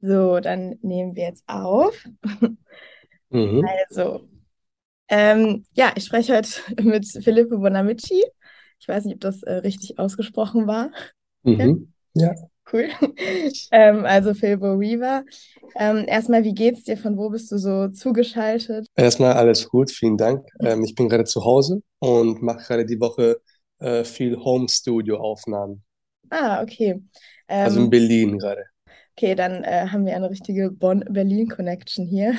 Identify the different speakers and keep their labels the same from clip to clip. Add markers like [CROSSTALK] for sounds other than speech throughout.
Speaker 1: So, dann nehmen wir jetzt auf.
Speaker 2: Mhm.
Speaker 1: Also, ähm, ja, ich spreche heute [LAUGHS] mit Filippo Bonamici. Ich weiß nicht, ob das äh, richtig ausgesprochen war. Ja,
Speaker 2: Mhm. Ja,
Speaker 1: cool. [LAUGHS] Ähm, also Filippo Riva. Ähm, erstmal, wie geht's dir? Von wo bist du so zugeschaltet?
Speaker 2: erstmal alles gut, vielen Dank. Ähm, ich bin gerade zu Hause und mache gerade die Woche äh, viel Home-Studio-Aufnahmen.
Speaker 1: Ah, okay.
Speaker 2: Also in
Speaker 1: Ähm,
Speaker 2: Berlin gerade.
Speaker 1: Okay, dann äh, haben wir eine richtige Bonn-Berlin-Connection hier.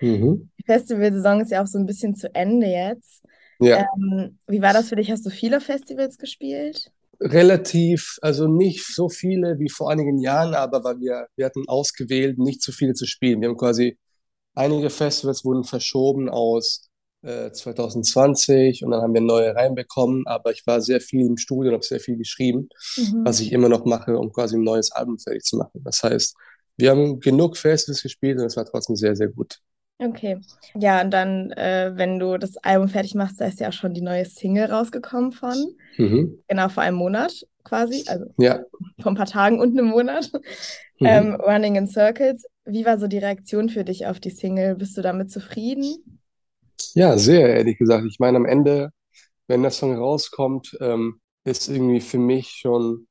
Speaker 2: Mhm.
Speaker 1: Die Festivalsaison ist ja auch so ein bisschen zu Ende jetzt.
Speaker 2: Ja,
Speaker 1: Ähm, wie war das für dich? Hast du viele Festivals gespielt?
Speaker 2: relativ, also nicht so viele wie vor einigen Jahren, aber weil wir, wir hatten ausgewählt, nicht so viele zu spielen. Wir haben quasi einige Festivals wurden verschoben aus äh, 2020 und dann haben wir neue reinbekommen, aber ich war sehr viel im Studio und habe sehr viel geschrieben. was
Speaker 1: Mhm.
Speaker 2: ich immer noch mache, um quasi ein neues Album fertig zu machen. Das heißt, wir haben genug Festivals gespielt und es war trotzdem sehr, sehr gut.
Speaker 1: Okay. Ja, und dann, äh, wenn du das Album fertig machst, da ist ja auch schon die neue Single rausgekommen von.
Speaker 2: Mhm.
Speaker 1: Genau, vor einem Monat quasi, also
Speaker 2: Ja.
Speaker 1: vor ein paar Tagen und einem Monat. Ähm,
Speaker 2: Mhm.
Speaker 1: Running in Circles. Wie war so die Reaktion für dich auf die Single? Bist du damit zufrieden?
Speaker 2: Ja, sehr, ehrlich gesagt. Ich meine, am Ende, wenn der Song rauskommt, ähm, ist irgendwie für mich schon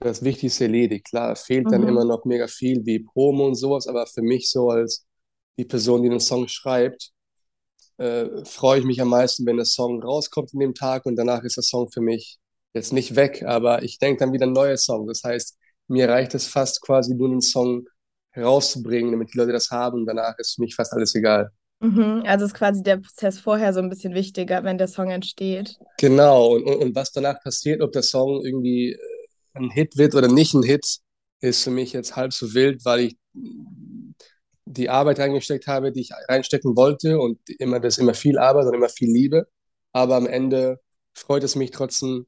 Speaker 2: das Wichtigste erledigt. Klar, fehlt dann immer
Speaker 1: Mhm.
Speaker 2: noch mega viel wie Promo und sowas, aber für mich so als die Person, die den Song schreibt, äh, freue ich mich am meisten, wenn der Song rauskommt in dem Tag und danach ist der Song für mich jetzt nicht weg, aber ich denke dann wieder ein neuer Song. Das heißt, mir reicht es fast quasi nur einen Song herauszubringen, damit die Leute das haben und danach ist für mich fast alles egal.
Speaker 1: Mhm. Also ist quasi der Prozess vorher so ein bisschen wichtiger, wenn der Song entsteht.
Speaker 2: Genau, und, und, und was danach passiert, ob der Song irgendwie äh, ein Hit wird oder nicht ein Hit, ist für mich jetzt halb so wild, weil ich die Arbeit reingesteckt habe, die ich reinstecken wollte und immer das immer viel Arbeit und immer viel Liebe. Aber am Ende freut es mich trotzdem,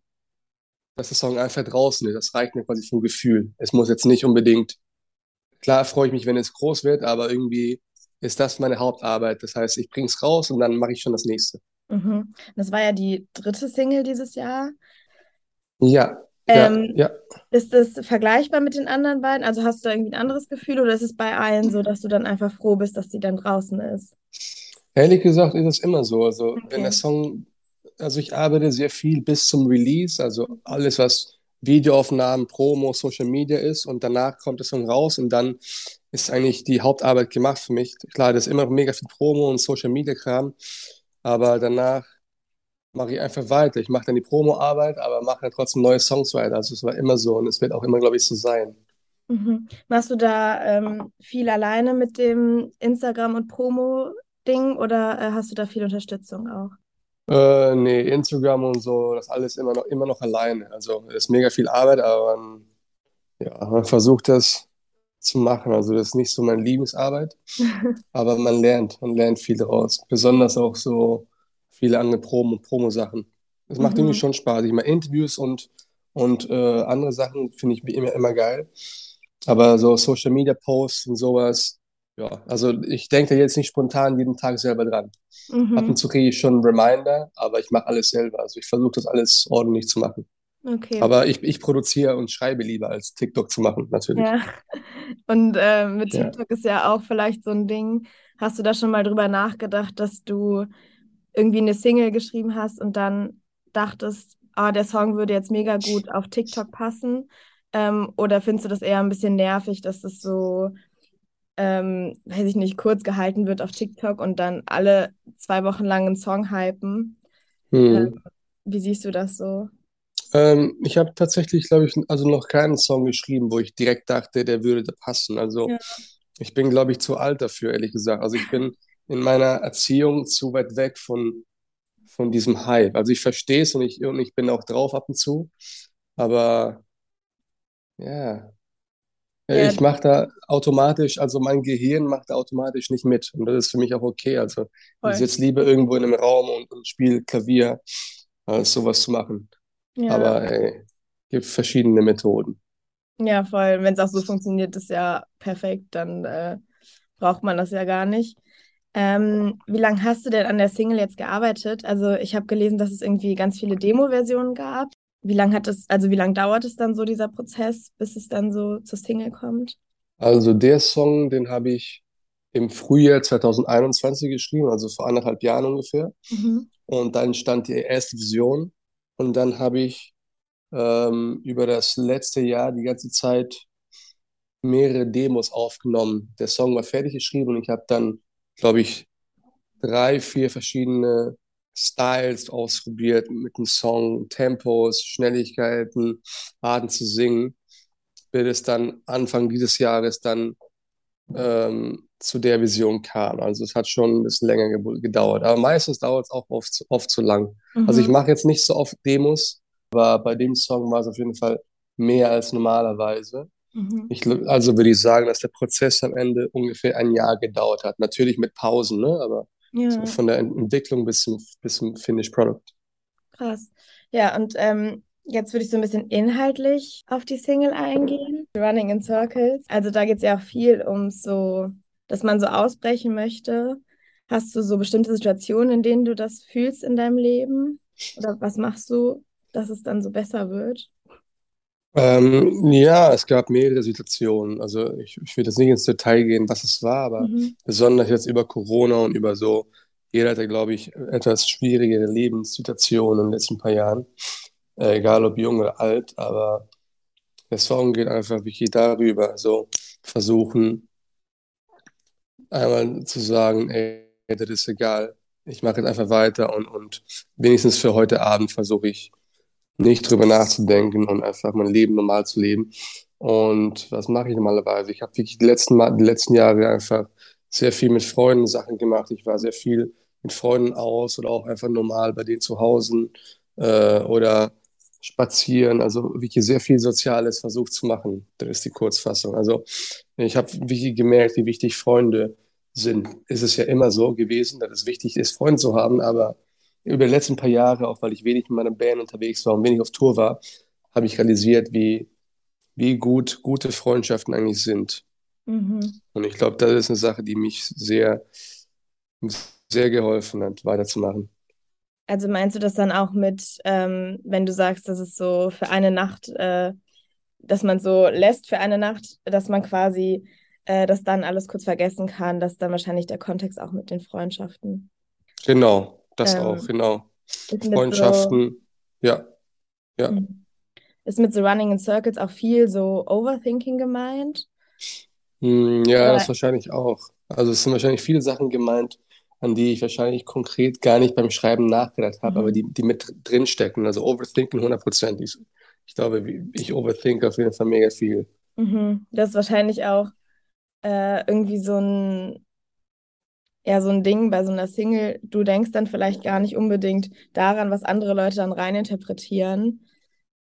Speaker 2: dass der Song einfach draußen ist. Das reicht mir quasi vom Gefühl. Es muss jetzt nicht unbedingt, klar freue ich mich, wenn es groß wird, aber irgendwie ist das meine Hauptarbeit. Das heißt, ich bringe es raus und dann mache ich schon das nächste.
Speaker 1: Mhm. Das war ja die dritte Single dieses Jahr.
Speaker 2: Ja, ja,
Speaker 1: Ähm,
Speaker 2: ja.
Speaker 1: ist das vergleichbar mit den anderen beiden? Also hast du da irgendwie ein anderes Gefühl oder ist es bei allen so, dass du dann einfach froh bist, dass die dann draußen ist?
Speaker 2: Ehrlich gesagt ist es immer so. Also, wenn der
Speaker 1: Okay.
Speaker 2: Song, also ich arbeite sehr viel bis zum Release, also alles, was Videoaufnahmen, Promo, Social Media ist und danach kommt der Song raus und dann ist eigentlich die Hauptarbeit gemacht für mich. Klar, das ist immer noch mega viel Promo und Social Media Kram, aber danach mache ich einfach weiter. Ich mache dann die Promo-Arbeit, aber mache dann trotzdem neue Songs weiter. Also es war immer so und es wird auch immer, glaube ich, so sein.
Speaker 1: Mhm. Machst du da ähm, viel alleine mit dem Instagram- und Promo-Ding oder äh, hast du da viel Unterstützung auch?
Speaker 2: Äh, nee, Instagram und so, das alles immer noch, immer noch alleine. Also es ist mega viel Arbeit, aber man, ja, man versucht das zu machen. Also das ist nicht so meine Lieblingsarbeit, [LAUGHS] aber man lernt, man lernt viel daraus. Besonders auch so viele andere Promo, Promo-Sachen. Es macht irgendwie
Speaker 1: Mhm.
Speaker 2: schon Spaß. Ich meine, Interviews und, und äh, andere Sachen finde ich immer, immer geil. Aber so Social Media Posts und sowas, ja, also ich denke da jetzt nicht spontan jeden Tag selber dran. Ab und
Speaker 1: Mhm.
Speaker 2: zu kriege ich schon einen Reminder, aber ich mache alles selber. Also ich versuche das alles ordentlich zu machen.
Speaker 1: Okay.
Speaker 2: Aber ich, ich produziere und schreibe lieber, als TikTok zu machen, natürlich.
Speaker 1: Ja. Und äh, mit
Speaker 2: Ja.
Speaker 1: TikTok ist ja auch vielleicht so ein Ding. Hast du da schon mal drüber nachgedacht, dass du irgendwie eine Single geschrieben hast und dann dachtest, ah, der Song würde jetzt mega gut auf TikTok passen? Ähm, oder findest du das eher ein bisschen nervig, dass das so, ähm, weiß ich nicht, kurz gehalten wird auf TikTok und dann alle zwei Wochen lang einen Song hypen? Ähm,
Speaker 2: Hm.
Speaker 1: wie siehst du das so?
Speaker 2: Ähm, ich habe tatsächlich, glaube ich, also noch keinen Song geschrieben, wo ich direkt dachte, der würde da passen. Also
Speaker 1: Ja.
Speaker 2: ich bin, glaube ich, zu alt dafür, ehrlich gesagt. Also ich bin in meiner Erziehung zu weit weg von, von diesem Hype. Also ich verstehe es und ich, und ich bin auch drauf ab und zu. Aber ja,
Speaker 1: Ja,
Speaker 2: ich mache da automatisch, also mein Gehirn macht da automatisch nicht mit. Und das ist für mich auch okay. Also ich
Speaker 1: voll.
Speaker 2: sitze lieber irgendwo in einem Raum und, und spiele Klavier, als sowas zu machen.
Speaker 1: Ja.
Speaker 2: Aber ey, gibt verschiedene Methoden.
Speaker 1: Ja, voll. Wenn es auch so funktioniert, ist ja perfekt, dann äh, braucht man das ja gar nicht. Ähm, wie lange hast du denn an der Single jetzt gearbeitet? Also ich habe gelesen, dass es irgendwie ganz viele Demo-Versionen gab. Wie lange hat es, also wie lange dauert es dann so, dieser Prozess, bis es dann so zur Single kommt?
Speaker 2: Also der Song, den habe ich im Frühjahr 2021 geschrieben, also vor anderthalb Jahren ungefähr.
Speaker 1: Mhm.
Speaker 2: Und dann stand die erste Vision. Und dann habe ich ähm, über das letzte Jahr die ganze Zeit mehrere Demos aufgenommen. Der Song war fertig geschrieben und ich habe dann, glaube ich, drei, vier verschiedene Styles ausprobiert mit dem Song, Tempos, Schnelligkeiten, Arten zu singen, bis es dann Anfang dieses Jahres dann ähm, zu der Vision kam. Also es hat schon ein bisschen länger ge gedauert. Aber meistens dauert es auch oft, oft zu lang.
Speaker 1: Mhm.
Speaker 2: Also ich mache jetzt nicht so oft Demos, aber bei dem Song war es auf jeden Fall mehr als normalerweise.
Speaker 1: Mhm.
Speaker 2: Ich, also würde ich sagen, dass der Prozess am Ende ungefähr ein Jahr gedauert hat. Natürlich mit Pausen, ne? aber
Speaker 1: Ja,
Speaker 2: so von der Entwicklung bis zum, bis zum Finished Product.
Speaker 1: krass. Ja, und ähm, jetzt würde ich so ein bisschen inhaltlich auf die Single eingehen. Running in Circles. Also da geht es ja auch viel um so, dass man so ausbrechen möchte. Hast du so bestimmte Situationen, in denen du das fühlst in deinem Leben? Oder was machst du, dass es dann so besser wird?
Speaker 2: Ähm, ja, es gab mehrere Situationen. Also ich, ich will jetzt nicht ins Detail gehen, was es war, aber
Speaker 1: Mhm.
Speaker 2: besonders jetzt über Corona und über so, jeder hatte, glaube ich, etwas schwierigere Lebenssituationen in den letzten paar Jahren. Äh, egal ob jung oder alt, aber der Song geht einfach wirklich darüber, so versuchen, einmal zu sagen, ey, das ist egal. Ich mache jetzt einfach weiter und, und wenigstens für heute Abend versuche ich nicht drüber nachzudenken und einfach mein Leben normal zu leben. Und was mache ich normalerweise? Ich habe wirklich die letzten, Mal, die letzten Jahre einfach sehr viel mit Freunden Sachen gemacht. Ich war sehr viel mit Freunden aus oder auch einfach normal bei denen zu Hause äh, oder spazieren. Also wirklich sehr viel Soziales versucht zu machen. Das ist die Kurzfassung. Also ich habe wirklich gemerkt, wie wichtig Freunde sind. Es ist ja immer so gewesen, dass es wichtig ist, Freunde zu haben, aber über die letzten paar Jahre, auch weil ich wenig mit meiner Band unterwegs war und wenig auf Tour war, habe ich realisiert, wie, wie gut gute Freundschaften eigentlich sind.
Speaker 1: Mhm.
Speaker 2: Und ich glaube, das ist eine Sache, die mich sehr, sehr geholfen hat, weiterzumachen.
Speaker 1: Also meinst du das dann auch mit, ähm, wenn du sagst, dass es so für eine Nacht, äh, dass man so lässt für eine Nacht, dass man quasi äh, das dann alles kurz vergessen kann, dass dann wahrscheinlich der Kontext auch mit den Freundschaften
Speaker 2: Genau, das auch,
Speaker 1: ähm,
Speaker 2: genau.
Speaker 1: ist mit so,
Speaker 2: Freundschaften, ja, ja.
Speaker 1: Mhm. ist mit so Running in Circles auch viel so Overthinking gemeint?
Speaker 2: Hm, ja, das
Speaker 1: Oder,
Speaker 2: wahrscheinlich auch. Also es sind wahrscheinlich viele Sachen gemeint, an die ich wahrscheinlich konkret gar nicht beim Schreiben nachgedacht habe, aber
Speaker 1: mhm.
Speaker 2: die, die mit drin stecken. Also Overthinken 100%. Ich, glaube, ich overthink auf jeden Fall mega viel.
Speaker 1: Mhm. Das ist wahrscheinlich auch äh, irgendwie so ein, ja, so ein Ding bei so einer Single. Du denkst dann vielleicht gar nicht unbedingt daran, was andere Leute dann reininterpretieren.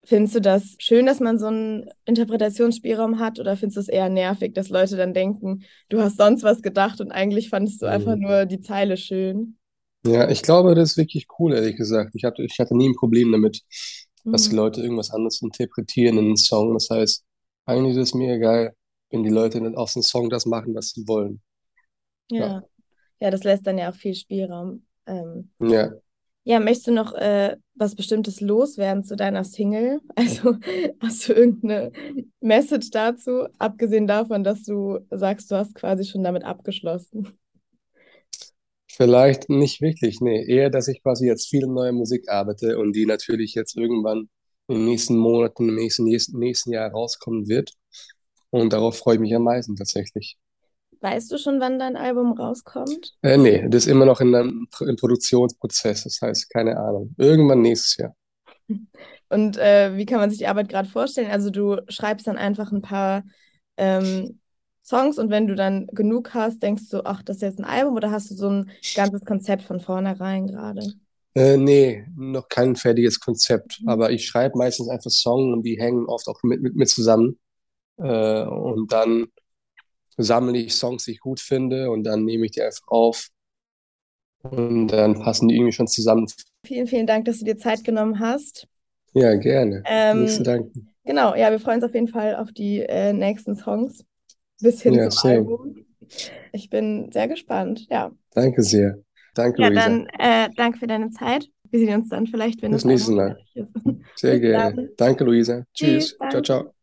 Speaker 1: Findest du das schön, dass man so einen Interpretationsspielraum hat, oder findest du es eher nervig, dass Leute dann denken, du hast sonst was gedacht und eigentlich fandest du einfach
Speaker 2: Hm.
Speaker 1: nur die Zeile schön?
Speaker 2: Ja, ich glaube, das ist wirklich cool, ehrlich gesagt. Ich hatte, ich hatte nie ein Problem damit, dass die
Speaker 1: Mhm.
Speaker 2: Leute irgendwas anderes interpretieren in einen Song. Das heißt, eigentlich ist es mir egal, wenn die Leute aus dem Song das machen, was sie wollen. Ja,
Speaker 1: Ja, ja, das lässt dann ja auch viel Spielraum. Ähm,
Speaker 2: ja.
Speaker 1: Ja, möchtest du noch äh, was Bestimmtes loswerden zu deiner Single? [LAUGHS] Also hast du irgendeine Message dazu, abgesehen davon, dass du sagst, du hast quasi schon damit abgeschlossen?
Speaker 2: Vielleicht nicht wirklich, nee. Eher, dass ich quasi jetzt viel neue Musik arbeite und die natürlich jetzt irgendwann in den nächsten Monaten, im nächsten, nächsten, nächsten Jahr rauskommen wird. Und darauf freue ich mich am meisten tatsächlich.
Speaker 1: Weißt du schon, wann dein Album rauskommt?
Speaker 2: Äh, nee, das ist immer noch in einem im Produktionsprozess. Das heißt, keine Ahnung. Irgendwann nächstes Jahr.
Speaker 1: Und äh, wie kann man sich die Arbeit gerade vorstellen? Also du schreibst dann einfach ein paar ähm, Songs und wenn du dann genug hast, denkst du, ach, das ist jetzt ein Album oder hast du so ein ganzes Konzept von vornherein gerade?
Speaker 2: Äh, nee, noch kein fertiges Konzept.
Speaker 1: Mhm.
Speaker 2: Aber ich schreibe meistens einfach Songs und die hängen oft auch mit, mit, mit zusammen. Äh, und dann sammle ich Songs, die ich gut finde und dann nehme ich die einfach auf und dann passen die irgendwie schon zusammen.
Speaker 1: Vielen, vielen Dank, dass du dir Zeit genommen hast.
Speaker 2: Ja, gerne. Nichts zu
Speaker 1: Ähm,
Speaker 2: danken.
Speaker 1: genau, ja, wir freuen uns auf jeden Fall auf die äh, nächsten Songs bis hin
Speaker 2: Ja,
Speaker 1: zum
Speaker 2: same.
Speaker 1: Album. Ich bin sehr gespannt. Ja,
Speaker 2: Danke sehr. Danke,
Speaker 1: ja,
Speaker 2: Luisa.
Speaker 1: dann äh, danke für deine Zeit. Wir sehen uns dann vielleicht, wenn Album
Speaker 2: nächstes Mal. Sehr gerne. Danke, Luisa.
Speaker 1: Tschüss,
Speaker 2: Tschüss. Ciao, ciao.